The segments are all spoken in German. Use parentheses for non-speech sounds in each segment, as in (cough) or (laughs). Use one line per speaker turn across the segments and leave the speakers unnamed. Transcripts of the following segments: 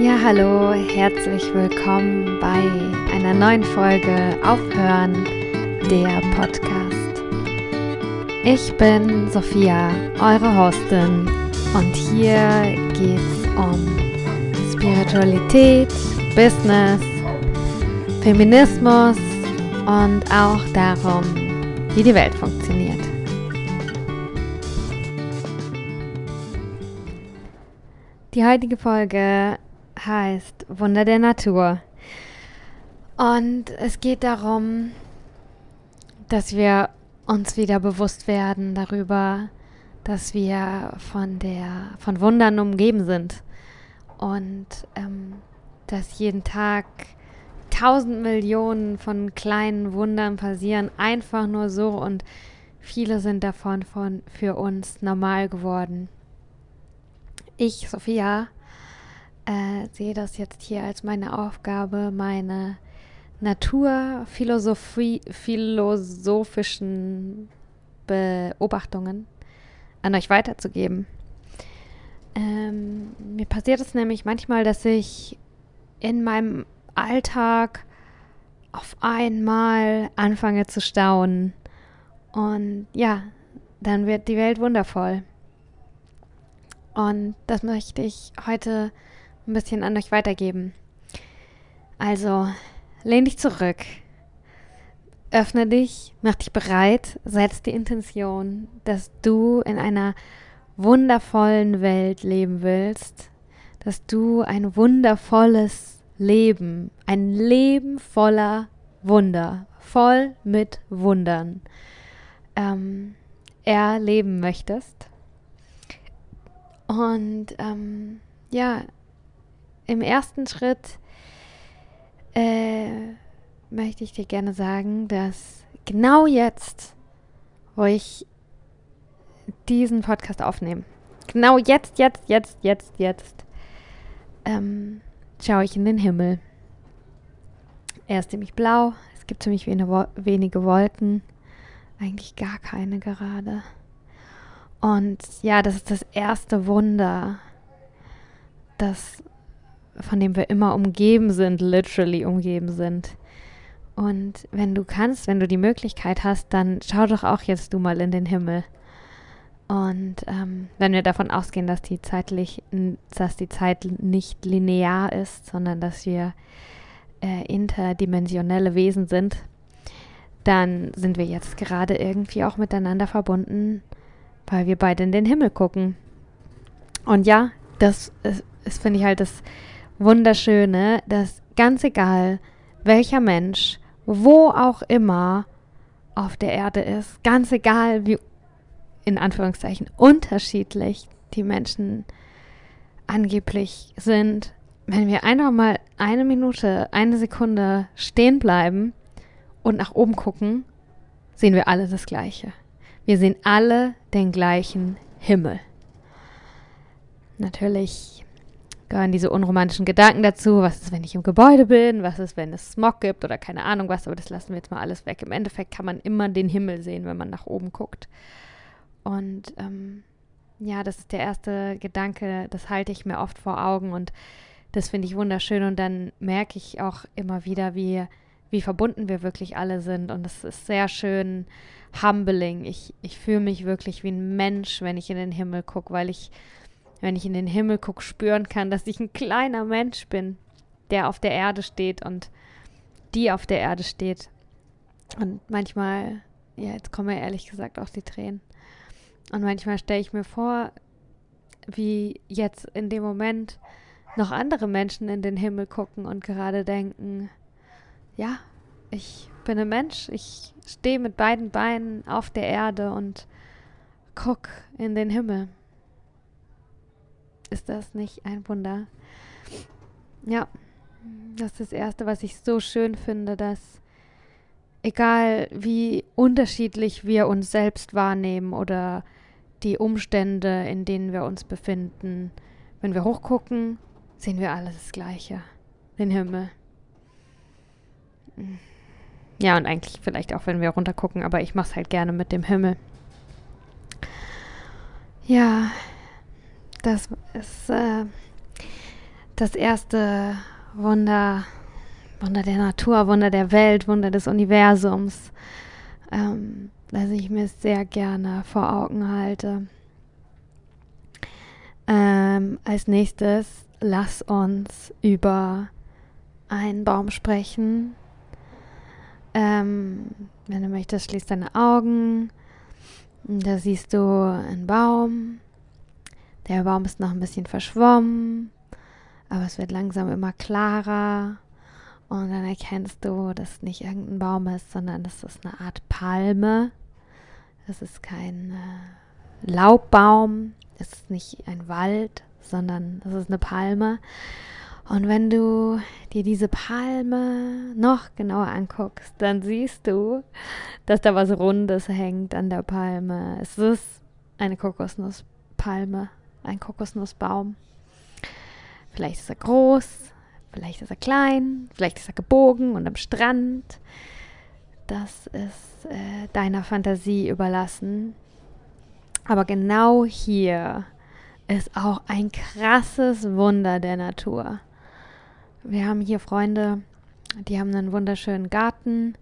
Ja, hallo, herzlich willkommen bei einer neuen Folge Aufhören, der Podcast. Ich bin Sophia, eure Hostin, und hier geht's um Spiritualität, Business, Feminismus und auch darum, wie die Welt funktioniert. Die heutige Folge heißt Wunder der Natur. Und es geht darum, dass wir uns wieder bewusst werden darüber, dass wir von der von Wundern umgeben sind und ähm, dass jeden Tag tausend Millionen von kleinen Wundern passieren, einfach nur so und viele sind davon von für uns normal geworden. Ich, Sophia, äh, sehe das jetzt hier als meine Aufgabe, meine naturphilosophischen Beobachtungen an euch weiterzugeben. Ähm, mir passiert es nämlich manchmal, dass ich in meinem Alltag auf einmal anfange zu staunen. Und ja, dann wird die Welt wundervoll. Und das möchte ich heute ein bisschen an euch weitergeben. Also, lehn dich zurück. Öffne dich, mach dich bereit, setz die Intention, dass du in einer wundervollen Welt leben willst, dass du ein wundervolles Leben, ein Leben voller Wunder, voll mit Wundern ähm, erleben möchtest. Und ähm, ja, im ersten Schritt äh, möchte ich dir gerne sagen, dass genau jetzt, wo ich diesen Podcast aufnehme, genau jetzt, jetzt, jetzt, jetzt, jetzt, ähm, schaue ich in den Himmel. Er ist ziemlich blau, es gibt ziemlich wenige Wolken, eigentlich gar keine gerade. Und ja, das ist das erste Wunder, das von dem wir immer umgeben sind, literally umgeben sind. Und wenn du kannst, wenn du die Möglichkeit hast, dann schau doch auch jetzt du mal in den Himmel. Und ähm, wenn wir davon ausgehen, dass die zeitlich, dass die Zeit nicht linear ist, sondern dass wir äh, interdimensionelle Wesen sind, dann sind wir jetzt gerade irgendwie auch miteinander verbunden, weil wir beide in den Himmel gucken. Und ja, das ist, finde ich halt das Wunderschöne, dass ganz egal, welcher Mensch, wo auch immer auf der Erde ist, ganz egal, wie in Anführungszeichen unterschiedlich die Menschen angeblich sind, wenn wir einfach mal eine Minute, eine Sekunde stehen bleiben und nach oben gucken, sehen wir alle das Gleiche. Wir sehen alle den gleichen Himmel. Natürlich gehören diese unromantischen Gedanken dazu. Was ist, wenn ich im Gebäude bin? Was ist, wenn es Smog gibt oder keine Ahnung was? Aber das lassen wir jetzt mal alles weg. Im Endeffekt kann man immer den Himmel sehen, wenn man nach oben guckt. Und ähm, ja, das ist der erste Gedanke, das halte ich mir oft vor Augen und das finde ich wunderschön. Und dann merke ich auch immer wieder, wie, wie verbunden wir wirklich alle sind. Und das ist sehr schön humbling. Ich, ich fühle mich wirklich wie ein Mensch, wenn ich in den Himmel gucke, weil ich wenn ich in den Himmel gucke, spüren kann, dass ich ein kleiner Mensch bin, der auf der Erde steht und die auf der Erde steht. Und manchmal, ja, jetzt kommen mir ehrlich gesagt auch die Tränen. Und manchmal stelle ich mir vor, wie jetzt in dem Moment noch andere Menschen in den Himmel gucken und gerade denken, ja, ich bin ein Mensch, ich stehe mit beiden Beinen auf der Erde und guck in den Himmel. Ist das nicht ein Wunder? Ja, das ist das Erste, was ich so schön finde, dass egal wie unterschiedlich wir uns selbst wahrnehmen oder die Umstände, in denen wir uns befinden, wenn wir hochgucken, sehen wir alles das Gleiche. Den Himmel. Ja, und eigentlich vielleicht auch, wenn wir runtergucken, aber ich mache es halt gerne mit dem Himmel. Ja, das ist äh, das erste Wunder, Wunder der Natur, Wunder der Welt, Wunder des Universums, ähm, das ich mir sehr gerne vor Augen halte. Ähm, als nächstes lass uns über einen Baum sprechen. Ähm, wenn du möchtest, schließ deine Augen. Da siehst du einen Baum. Der Baum ist noch ein bisschen verschwommen, aber es wird langsam immer klarer. Und dann erkennst du, dass es nicht irgendein Baum ist, sondern das ist eine Art Palme. Das ist kein äh, Laubbaum. Es ist nicht ein Wald, sondern das ist eine Palme. Und wenn du dir diese Palme noch genauer anguckst, dann siehst du, dass da was Rundes hängt an der Palme. Es ist eine Kokosnusspalme, ein Kokosnussbaum. Vielleicht ist er groß, vielleicht ist er klein, vielleicht ist er gebogen und am Strand. Das ist äh, deiner Fantasie überlassen. Aber genau hier ist auch ein krasses Wunder der Natur. Wir haben hier Freunde, die haben einen wunderschönen Garten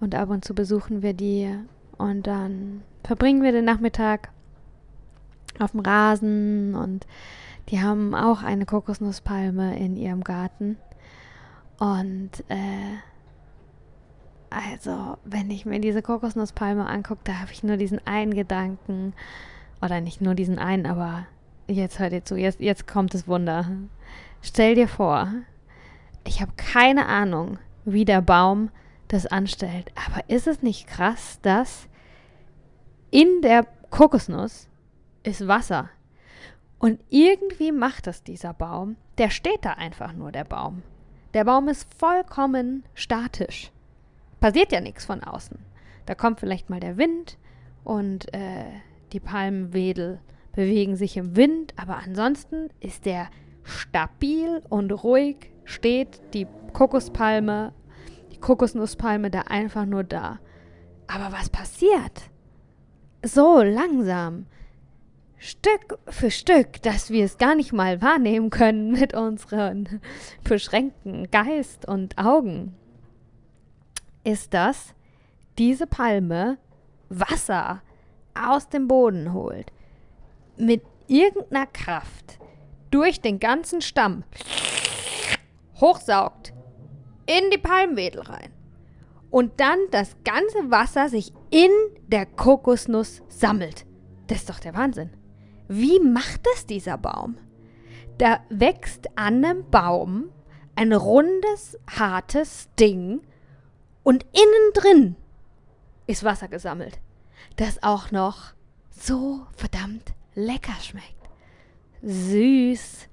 und ab und zu besuchen wir die und dann verbringen wir den Nachmittag auf dem Rasen und die haben auch eine Kokosnusspalme in ihrem Garten. Und äh, also, wenn ich mir diese Kokosnusspalme angucke, da habe ich nur diesen einen Gedanken. Oder nicht nur diesen einen, aber jetzt hört ihr zu, jetzt, jetzt kommt das Wunder. Stell dir vor, ich habe keine Ahnung, wie der Baum das anstellt. Aber ist es nicht krass, dass in der Kokosnuss ist Wasser? Und irgendwie macht das dieser Baum. Der steht da einfach nur, der Baum. Der Baum ist vollkommen statisch. Passiert ja nichts von außen. Da kommt vielleicht mal der Wind und äh, die Palmenwedel bewegen sich im Wind, aber ansonsten ist der stabil und ruhig steht die Kokospalme, die Kokosnusspalme da einfach nur da. Aber was passiert? So langsam, Stück für Stück, dass wir es gar nicht mal wahrnehmen können mit unseren beschränkten Geist und Augen, ist das, diese Palme Wasser aus dem Boden holt, mit irgendeiner Kraft durch den ganzen Stamm hochsaugt in die Palmwedel rein und dann das ganze Wasser sich in der Kokosnuss sammelt. Das ist doch der Wahnsinn. Wie macht es dieser Baum? Da wächst an einem Baum ein rundes, hartes Ding und innen drin ist Wasser gesammelt, das auch noch so verdammt lecker schmeckt. Süß,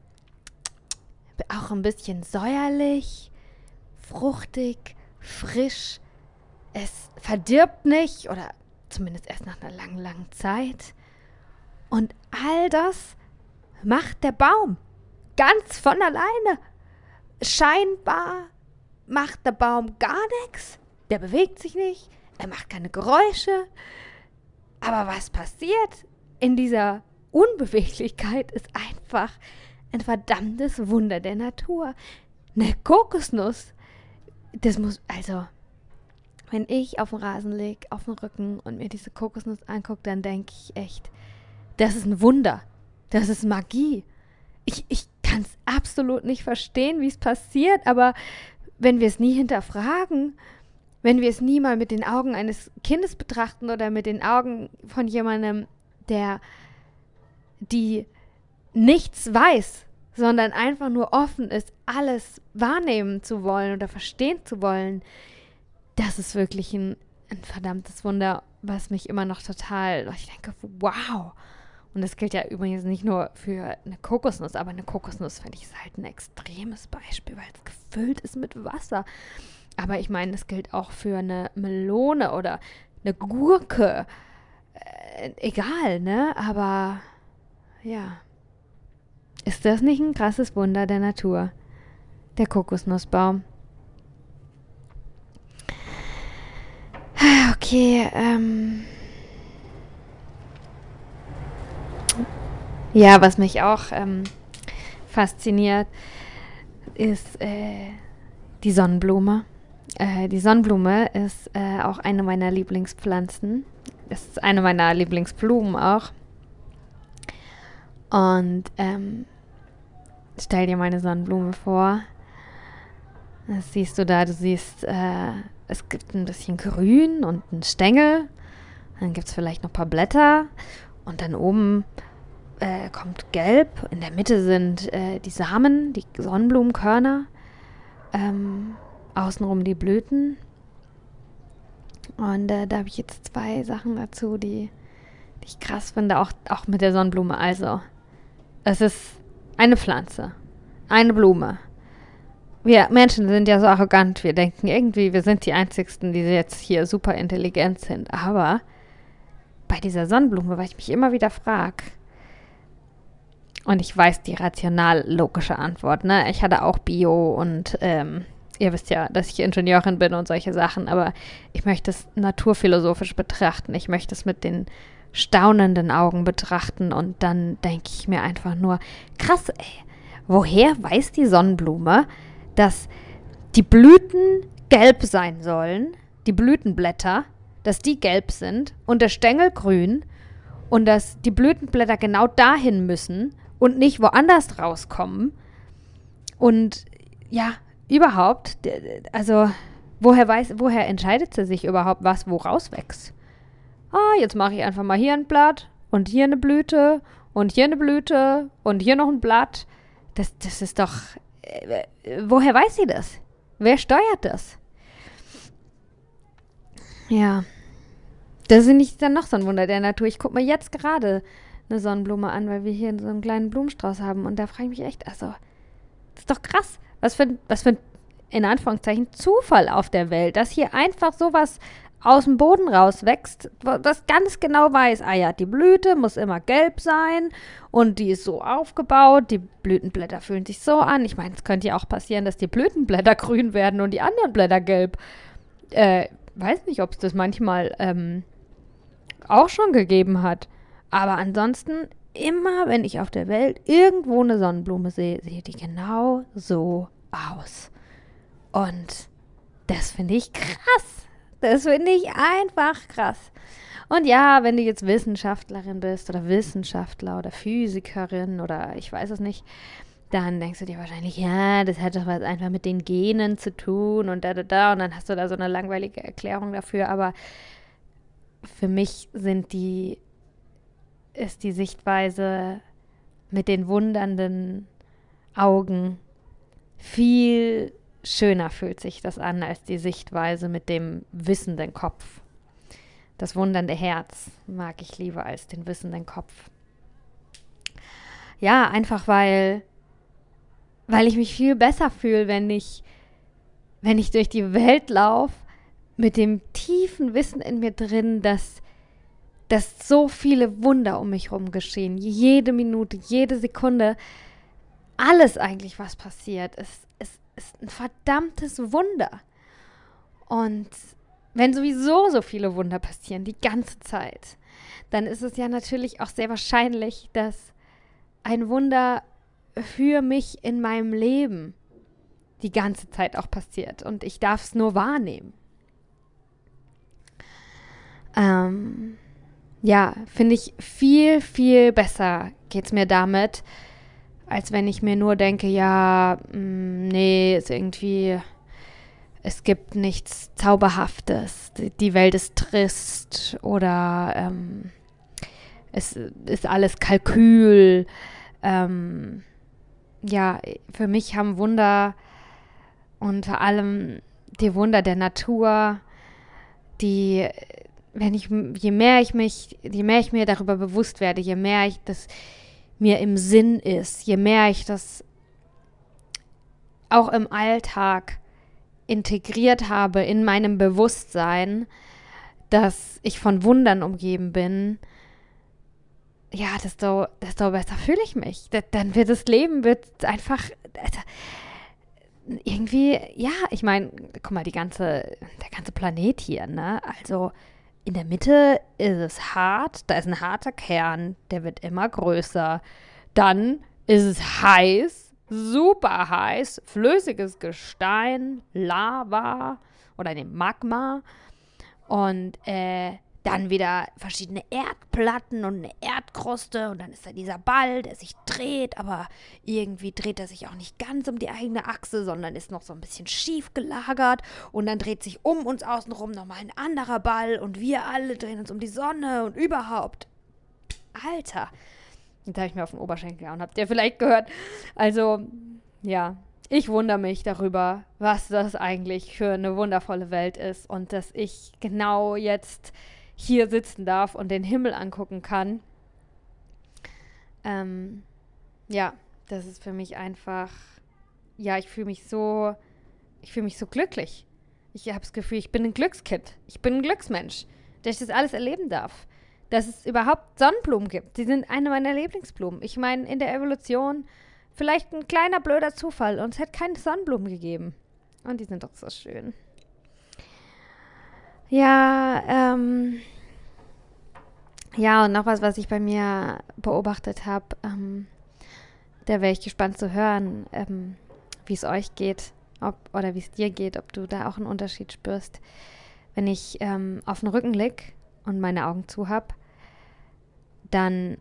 auch ein bisschen säuerlich, fruchtig, frisch. Es verdirbt nicht oder zumindest erst nach einer langen, langen Zeit. Und all das macht der Baum ganz von alleine. Scheinbar macht der Baum gar nichts. Der bewegt sich nicht. Er macht keine Geräusche. Aber was passiert in dieser Unbeweglichkeit ist einfach ein verdammtes Wunder der Natur. Eine Kokosnuss. Das muss, also, wenn ich auf dem Rasen lege, auf dem Rücken und mir diese Kokosnuss angucke, dann denke ich echt, das ist ein Wunder. Das ist Magie. Ich, ich kann es absolut nicht verstehen, wie es passiert, aber wenn wir es nie hinterfragen, wenn wir es nie mal mit den Augen eines Kindes betrachten oder mit den Augen von jemandem, der die nichts weiß, sondern einfach nur offen ist, alles wahrnehmen zu wollen oder verstehen zu wollen, das ist wirklich ein, ein verdammtes Wunder, was mich immer noch total, ich denke, wow, und das gilt ja übrigens nicht nur für eine Kokosnuss, aber eine Kokosnuss, finde ich, ist halt ein extremes Beispiel, weil es gefüllt ist mit Wasser. Aber ich meine, es gilt auch für eine Melone oder eine Gurke. Äh, egal, ne? Aber ja. Ist das nicht ein krasses Wunder der Natur? Der Kokosnussbaum. Okay, ähm. Ja, was mich auch ähm, fasziniert, ist äh, die Sonnenblume. Äh, die Sonnenblume ist äh, auch eine meiner Lieblingspflanzen. Ist eine meiner Lieblingsblumen auch. Und ähm, stell dir meine Sonnenblume vor. Das siehst du da, du siehst, äh, es gibt ein bisschen Grün und einen Stängel. Dann gibt es vielleicht noch ein paar Blätter. Und dann oben äh, kommt Gelb. In der Mitte sind äh, die Samen, die Sonnenblumenkörner. Ähm, außenrum die Blüten. Und äh, da habe ich jetzt zwei Sachen dazu, die, die ich krass finde, auch, auch mit der Sonnenblume. Also, es ist eine Pflanze, eine Blume. Wir Menschen sind ja so arrogant, wir denken irgendwie, wir sind die Einzigsten, die jetzt hier super intelligent sind. Aber bei dieser Sonnenblume, weil ich mich immer wieder frage, und ich weiß die rational-logische Antwort, ne? Ich hatte auch Bio und ähm, ihr wisst ja, dass ich Ingenieurin bin und solche Sachen, aber ich möchte es naturphilosophisch betrachten. Ich möchte es mit den staunenden Augen betrachten und dann denke ich mir einfach nur, krass, ey, woher weiß die Sonnenblume, dass die Blüten gelb sein sollen, die Blütenblätter, dass die gelb sind und der Stängel grün und dass die Blütenblätter genau dahin müssen und nicht woanders rauskommen. Und ja, überhaupt, also woher weiß, woher entscheidet sie sich überhaupt, was wo rauswächst? Ah, jetzt mache ich einfach mal hier ein Blatt und hier eine Blüte und hier eine Blüte und hier noch ein Blatt. Das, das ist doch. Äh, woher weiß sie das? Wer steuert das? Ja. Das ist nicht dann noch so ein Wunder der Natur. Ich gucke mir jetzt gerade eine Sonnenblume an, weil wir hier so einen kleinen Blumenstrauß haben. Und da frage ich mich echt, also, das ist doch krass. Was für, was für ein, in Anführungszeichen, Zufall auf der Welt, dass hier einfach sowas aus dem Boden rauswächst, das ganz genau weiß, ah ja, die Blüte muss immer gelb sein und die ist so aufgebaut, die Blütenblätter fühlen sich so an. Ich meine, es könnte ja auch passieren, dass die Blütenblätter (laughs) grün werden und die anderen Blätter gelb. Äh, weiß nicht, ob es das manchmal ähm, auch schon gegeben hat. Aber ansonsten, immer wenn ich auf der Welt irgendwo eine Sonnenblume sehe, sehe die genau so aus. Und das finde ich krass. Das finde ich einfach krass. Und ja, wenn du jetzt Wissenschaftlerin bist oder Wissenschaftler oder Physikerin oder ich weiß es nicht, dann denkst du dir wahrscheinlich, ja, das hat doch was einfach mit den Genen zu tun und da, da, da. Und dann hast du da so eine langweilige Erklärung dafür. Aber für mich sind die ist die Sichtweise mit den wundernden Augen viel schöner fühlt sich das an als die Sichtweise mit dem wissenden Kopf. Das wundernde Herz mag ich lieber als den wissenden Kopf. Ja, einfach weil weil ich mich viel besser fühle, wenn ich wenn ich durch die Welt laufe mit dem tiefen Wissen in mir drin, dass dass so viele Wunder um mich herum geschehen. Jede Minute, jede Sekunde, alles eigentlich, was passiert, ist, ist, ist ein verdammtes Wunder. Und wenn sowieso so viele Wunder passieren, die ganze Zeit, dann ist es ja natürlich auch sehr wahrscheinlich, dass ein Wunder für mich in meinem Leben die ganze Zeit auch passiert und ich darf es nur wahrnehmen. Ähm, ja, finde ich viel, viel besser geht es mir damit, als wenn ich mir nur denke, ja, mh, mm, nee, ist irgendwie, es gibt nichts Zauberhaftes, die Welt ist trist oder ähm, es ist alles Kalkül. Ähm, ja, für mich haben Wunder und vor allem die Wunder der Natur, die wenn ich, je mehr ich mich, je mehr ich mir darüber bewusst werde, je mehr ich das mir im Sinn ist, je mehr ich das auch im Alltag integriert habe in meinem Bewusstsein, dass ich von Wundern umgeben bin, ja, desto, desto besser fühle ich mich. Dann wird das Leben wird einfach also, irgendwie, ja, ich meine, guck mal, die ganze, der ganze Planet hier, ne? Also in der Mitte ist es hart, da ist ein harter Kern, der wird immer größer. Dann ist es heiß, super heiß, flüssiges Gestein, Lava oder ne, Magma und äh, dann wieder verschiedene Erdplatten und eine Erdkruste und dann ist da dieser Ball, der sich dreht, aber irgendwie dreht er sich auch nicht ganz um die eigene Achse, sondern ist noch so ein bisschen schief gelagert und dann dreht sich um uns außenrum nochmal ein anderer Ball und wir alle drehen uns um die Sonne und überhaupt. Alter, jetzt habe ich mir auf den Oberschenkel gehauen, habt ihr vielleicht gehört. Also, ja, ich wundere mich darüber, was das eigentlich für eine wundervolle Welt ist und dass ich genau jetzt hier sitzen darf und den Himmel angucken kann. Ähm, ja, das ist für mich einfach, ja, ich fühle mich so, ich fühle mich so glücklich. Ich habe das Gefühl, ich bin ein Glückskind. Ich bin ein Glücksmensch, dass ich das alles erleben darf. Dass es überhaupt Sonnenblumen gibt. Sie sind eine meiner Lieblingsblumen. Ich meine, in der Evolution vielleicht ein kleiner blöder Zufall und es hätte keine Sonnenblumen gegeben. Und die sind doch so schön. Ja, ähm, ja, und noch was, was ich bei mir beobachtet habe. Ähm, da wäre ich gespannt zu hören, ähm, wie es euch geht, ob oder wie es dir geht, ob du da auch einen Unterschied spürst. Wenn ich ähm, auf den Rücken lieg und meine Augen zu habe, dann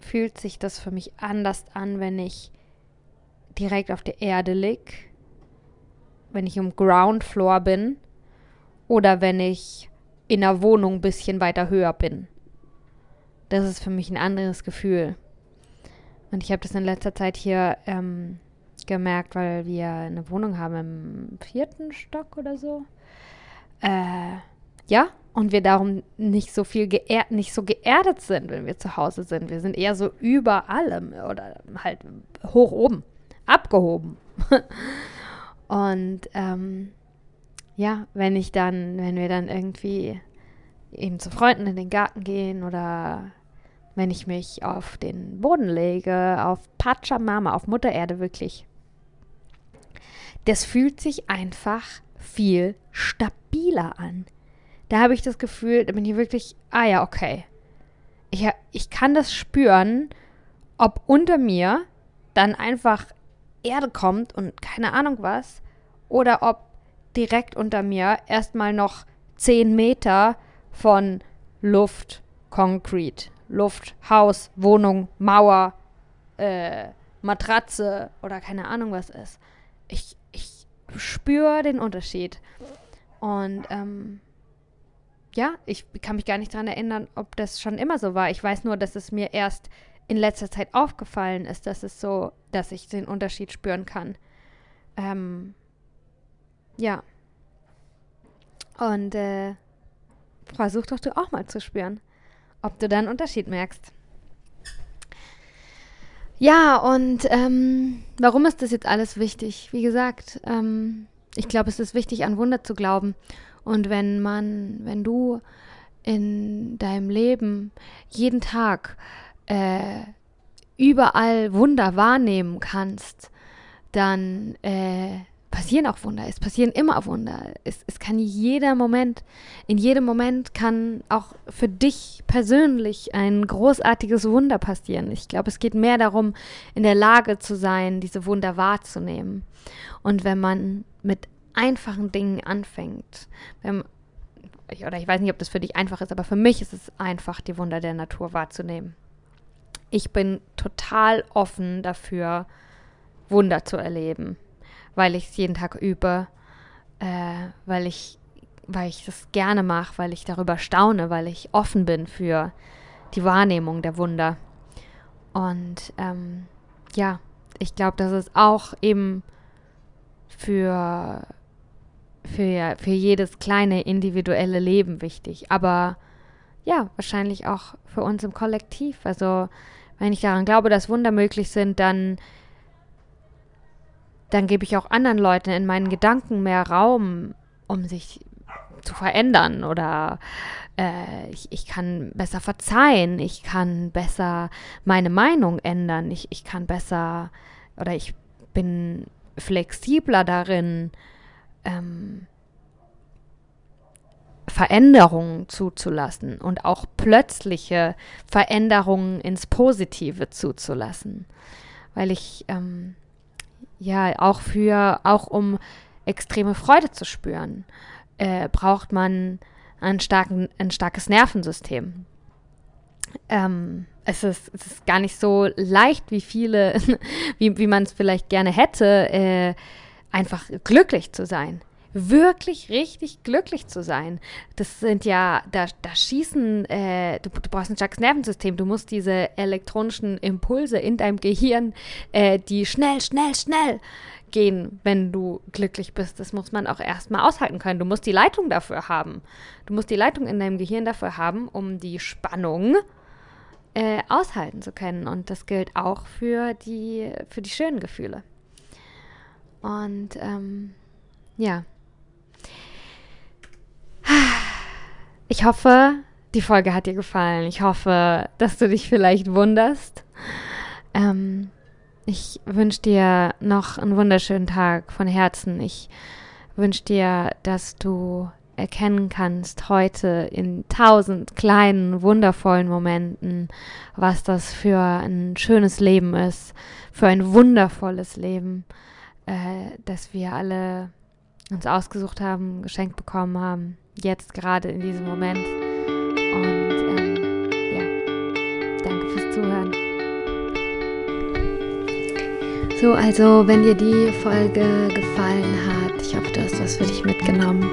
fühlt sich das für mich anders an, wenn ich direkt auf der Erde lieg, wenn ich im Ground Floor bin oder wenn ich in der Wohnung ein bisschen weiter höher bin. Das ist für mich ein anderes Gefühl. Und ich habe das in letzter Zeit hier ähm, gemerkt, weil wir eine Wohnung haben im vierten Stock oder so. Äh, ja, und wir darum nicht so viel geerdet, nicht so geerdet sind, wenn wir zu Hause sind. Wir sind eher so über allem oder halt hoch oben, abgehoben. (laughs) und ähm, ja, wenn ich dann, wenn wir dann irgendwie eben zu Freunden in den Garten gehen oder wenn ich mich auf den Boden lege, auf Pachamama, auf Mutter Erde wirklich. Das fühlt sich einfach viel stabiler an. Da habe ich das Gefühl, da bin ich wirklich, ah ja, okay. Ich, ich kann das spüren, ob unter mir dann einfach Erde kommt und keine Ahnung was, oder ob direkt unter mir erstmal noch 10 Meter von Luft, Concrete, Luft, Haus, Wohnung, Mauer, äh, Matratze oder keine Ahnung was ist. Ich, ich spüre den Unterschied. Und ähm, ja, ich kann mich gar nicht daran erinnern, ob das schon immer so war. Ich weiß nur, dass es mir erst in letzter Zeit aufgefallen ist, dass es so, dass ich den Unterschied spüren kann. Ähm, ja. Und äh, versuch doch du auch mal zu spüren, ob du da einen Unterschied merkst. Ja, und ähm, warum ist das jetzt alles wichtig? Wie gesagt, ähm, ich glaube, es ist wichtig, an Wunder zu glauben. Und wenn man, wenn du in deinem Leben jeden Tag äh, überall Wunder wahrnehmen kannst, dann äh, passieren auch Wunder. Es passieren immer Wunder. Es, es kann jeder Moment, in jedem Moment kann auch für dich persönlich ein großartiges Wunder passieren. Ich glaube, es geht mehr darum, in der Lage zu sein, diese Wunder wahrzunehmen. Und wenn man mit einfachen Dingen anfängt, wenn, oder ich weiß nicht, ob das für dich einfach ist, aber für mich ist es einfach, die Wunder der Natur wahrzunehmen. Ich bin total offen dafür, Wunder zu erleben weil ich es jeden Tag übe, äh, weil ich weil ich das gerne mache, weil ich darüber staune, weil ich offen bin für die Wahrnehmung der Wunder. Und ähm, ja, ich glaube, das ist auch eben für, für, für jedes kleine individuelle Leben wichtig. Aber ja, wahrscheinlich auch für uns im Kollektiv. Also wenn ich daran glaube, dass Wunder möglich sind, dann dann gebe ich auch anderen Leuten in meinen Gedanken mehr Raum, um sich zu verändern oder äh, ich, ich kann besser verzeihen, ich kann besser meine Meinung ändern, ich, ich kann besser oder ich bin flexibler darin, ähm, Veränderungen zuzulassen und auch plötzliche Veränderungen ins Positive zuzulassen. Weil ich ähm, ja, auch für, auch um extreme Freude zu spüren, äh, braucht man ein, starken, ein starkes Nervensystem. Ähm, es, ist, es ist gar nicht so leicht, wie viele, (laughs) wie, wie man es vielleicht gerne hätte, äh, einfach glücklich zu sein wirklich richtig glücklich zu sein. Das sind ja, da, da schießen, äh, du, du, brauchst ein starkes Nervensystem, du musst diese elektronischen Impulse in deinem Gehirn, äh, die schnell, schnell, schnell gehen, wenn du glücklich bist. Das muss man auch erstmal aushalten können. Du musst die Leitung dafür haben. Du musst die Leitung in deinem Gehirn dafür haben, um die Spannung äh, aushalten zu können. Und das gilt auch für die, für die schönen Gefühle. Und ähm, ja, Ich hoffe, die Folge hat dir gefallen. Ich hoffe, dass du dich vielleicht wunderst. Ähm, ich wünsche dir noch einen wunderschönen Tag von Herzen. Ich wünsche dir, dass du erkennen kannst heute in tausend kleinen, wundervollen Momenten, was das für ein schönes Leben ist, für ein wundervolles Leben, äh, das wir alle uns ausgesucht haben, geschenkt bekommen haben jetzt gerade in diesem Moment. Und ähm, ja, danke fürs Zuhören. So, also wenn dir die Folge gefallen hat, ich hoffe, du hast was für dich mitgenommen,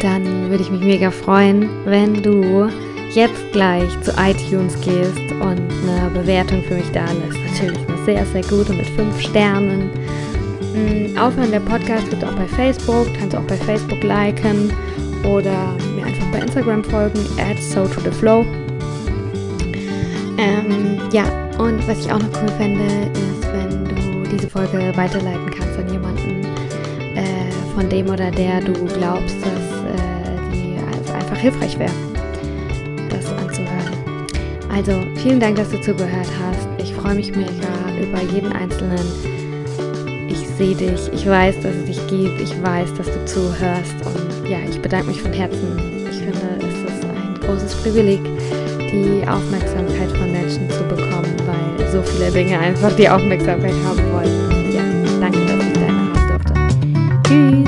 dann würde ich mich mega freuen, wenn du jetzt gleich zu iTunes gehst und eine Bewertung für mich da lässt. Natürlich eine sehr, sehr gute mit 5 Sternen. Mm, aufhören der Podcast gibt es auch bei Facebook, kannst du auch bei Facebook liken oder mir einfach bei Instagram folgen, add so to the flow. Ähm, ja, und was ich auch noch cool fände, ist, wenn du diese Folge weiterleiten kannst an jemanden, äh, von dem oder der du glaubst, dass äh, die einfach hilfreich wäre, das anzuhören. Also, vielen Dank, dass du zugehört hast. Ich freue mich mega über jeden einzelnen sehe dich, ich weiß, dass es dich gibt, ich weiß, dass du zuhörst und ja, ich bedanke mich von Herzen. Ich finde, es ist ein großes Privileg, die Aufmerksamkeit von Menschen zu bekommen, weil so viele Dinge einfach die Aufmerksamkeit haben wollen. Ja, danke, dass ich deine haben durfte. Tschüss.